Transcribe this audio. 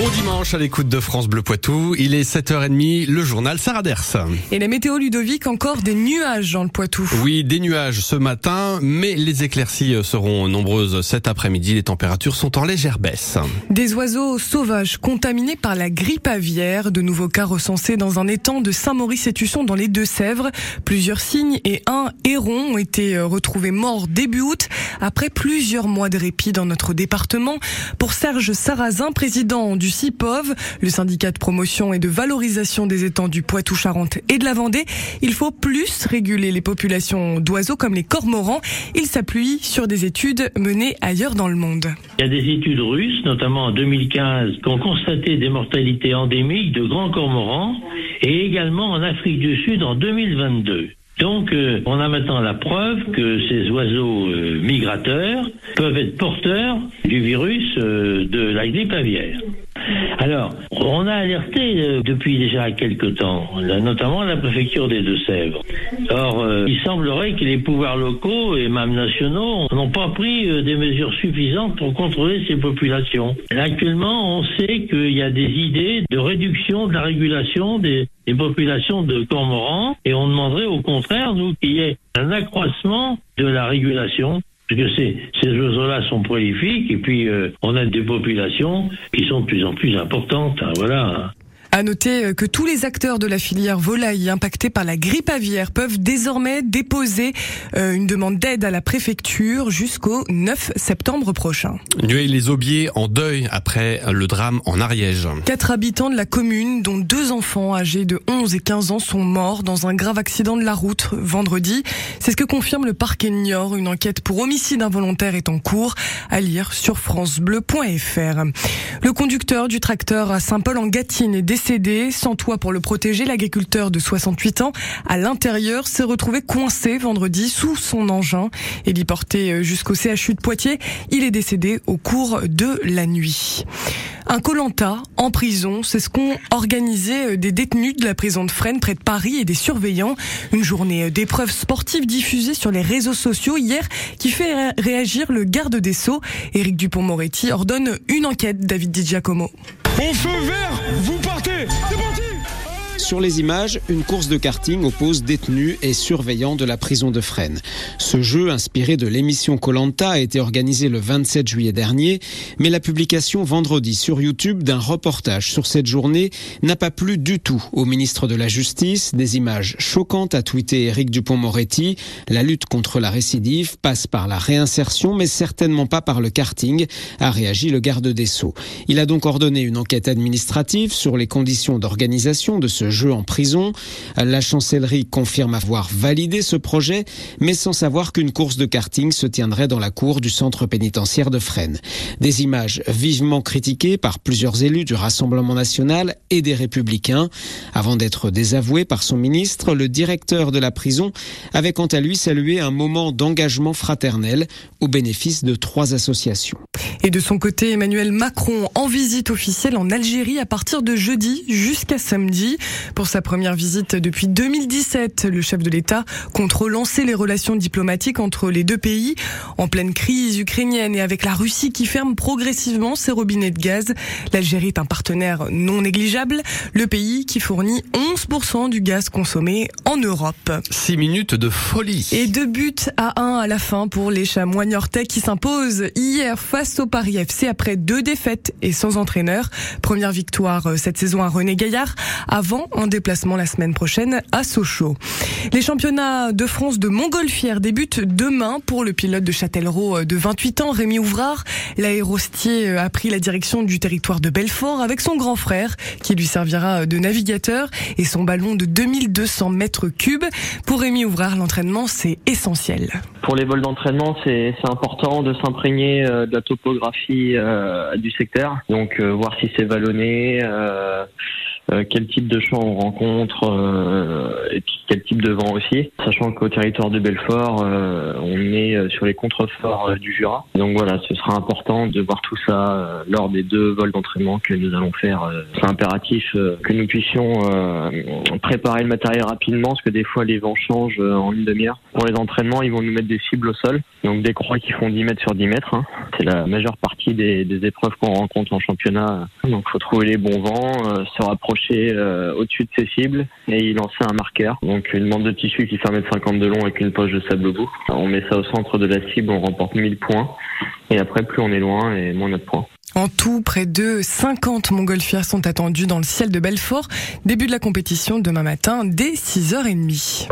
Bon dimanche à l'écoute de France Bleu Poitou. Il est 7h30, le journal Sarah Ders. Et la météo Ludovic, encore des nuages dans le Poitou. Oui, des nuages ce matin, mais les éclaircies seront nombreuses cet après-midi. Les températures sont en légère baisse. Des oiseaux sauvages contaminés par la grippe aviaire. De nouveaux cas recensés dans un étang de Saint-Maurice-et-Tusson dans les Deux-Sèvres. Plusieurs cygnes et un héron ont été retrouvés morts début août après plusieurs mois de répit dans notre département. Pour Serge Sarrazin, président du CIPOV, le syndicat de promotion et de valorisation des étangs du Poitou-Charentes et de la Vendée. Il faut plus réguler les populations d'oiseaux comme les cormorans. Il s'appuie sur des études menées ailleurs dans le monde. Il y a des études russes, notamment en 2015, qui ont constaté des mortalités endémiques de grands cormorans et également en Afrique du Sud en 2022. Donc, euh, on a maintenant la preuve que ces oiseaux euh, migrateurs peuvent être porteurs du virus euh, de la grippe aviaire. Alors, on a alerté euh, depuis déjà quelques temps, notamment la préfecture des Deux-Sèvres. Or, euh, il semblerait que les pouvoirs locaux et même nationaux n'ont pas pris euh, des mesures suffisantes pour contrôler ces populations. Actuellement, on sait qu'il y a des idées de réduction de la régulation des, populations de cormorans et on demanderait au contraire, nous, qu'il y ait un accroissement de la régulation parce que ces, oiseaux-là sont prolifiques et puis euh, on a des populations qui sont de plus en plus importantes. Hein, voilà. À noter euh, que tous les acteurs de la filière volaille impactés par la grippe aviaire peuvent désormais déposer euh, une demande d'aide à la préfecture jusqu'au 9 septembre prochain. les Aubiers en deuil après le drame en Ariège. Quatre habitants de la commune, dont deux enfants âgés de 11 et 15 ans, sont morts dans un grave accident de la route vendredi. C'est ce que confirme le parquet Niort. Une enquête pour homicide involontaire est en cours à lire sur francebleu.fr. Le conducteur du tracteur à Saint-Paul-en-Gâtine est décédé. Sans toit pour le protéger, l'agriculteur de 68 ans à l'intérieur s'est retrouvé coincé vendredi sous son engin. et porté euh, jusqu'au CHU de Poitiers, il est décédé au cours de la nuit. Un Colanta en prison, c'est ce qu'ont organisé euh, des détenus de la prison de Fresnes près de Paris et des surveillants. Une journée euh, d'épreuves sportives diffusée sur les réseaux sociaux hier qui fait réagir le garde des Sceaux. Éric Dupont-Moretti ordonne une enquête, David Di Giacomo. Au feu vert, vous partez. C'est parti sur les images, une course de karting oppose détenus et surveillants de la prison de Fresnes. Ce jeu, inspiré de l'émission Colanta, a été organisé le 27 juillet dernier, mais la publication vendredi sur YouTube d'un reportage sur cette journée n'a pas plu du tout au ministre de la Justice. Des images choquantes a tweeté Éric Dupont-Moretti. La lutte contre la récidive passe par la réinsertion, mais certainement pas par le karting, a réagi le garde des Sceaux. Il a donc ordonné une enquête administrative sur les conditions d'organisation de ce jeu en prison. La chancellerie confirme avoir validé ce projet, mais sans savoir qu'une course de karting se tiendrait dans la cour du centre pénitentiaire de Fresnes. Des images vivement critiquées par plusieurs élus du Rassemblement national et des républicains. Avant d'être désavoué par son ministre, le directeur de la prison avait quant à lui salué un moment d'engagement fraternel au bénéfice de trois associations. Et de son côté, Emmanuel Macron en visite officielle en Algérie à partir de jeudi jusqu'à samedi. Pour sa première visite depuis 2017, le chef de l'État compte relancer les relations diplomatiques entre les deux pays en pleine crise ukrainienne et avec la Russie qui ferme progressivement ses robinets de gaz. L'Algérie est un partenaire non négligeable, le pays qui fournit 11% du gaz consommé en Europe. 6 minutes de folie. Et deux buts à 1 à la fin pour les chamois niortais qui s'imposent hier face au Paris FC après deux défaites et sans entraîneur. Première victoire euh, cette saison à René Gaillard avant un déplacement la semaine prochaine à Sochaux. Les championnats de France de montgolfière débutent demain pour le pilote de Châtellerault euh, de 28 ans, Rémi Ouvrard. L'aérostier euh, a pris la direction du territoire de Belfort avec son grand frère qui lui servira de navigateur et son ballon de 2200 mètres cubes. Pour Rémi Ouvrard, l'entraînement c'est essentiel. Pour les vols d'entraînement, c'est important de s'imprégner de la topographie euh, du secteur. Donc euh, voir si c'est vallonné, euh, quel type de champs on rencontre, et quel type de vent aussi, sachant qu'au territoire de Belfort, on est sur les contreforts du Jura. Donc voilà, ce sera important de voir tout ça lors des deux vols d'entraînement que nous allons faire. C'est impératif que nous puissions préparer le matériel rapidement, parce que des fois les vents changent en une demi-heure. Pour les entraînements, ils vont nous mettre des cibles au sol, donc des croix qui font 10 mètres sur 10 mètres. Hein. C'est la majeure partie des, épreuves qu'on rencontre en championnat. Donc faut trouver les bons vents, euh, se rapprocher euh, au-dessus de ces cibles et y lancer un marqueur. Donc une bande de tissu qui fait 1m50 de long avec une poche de sable au bout. On met ça au centre de la cible, on remporte 1000 points. Et après, plus on est loin et moins notre points. En tout, près de 50 montgolfières sont attendues dans le ciel de Belfort. Début de la compétition demain matin dès 6h30.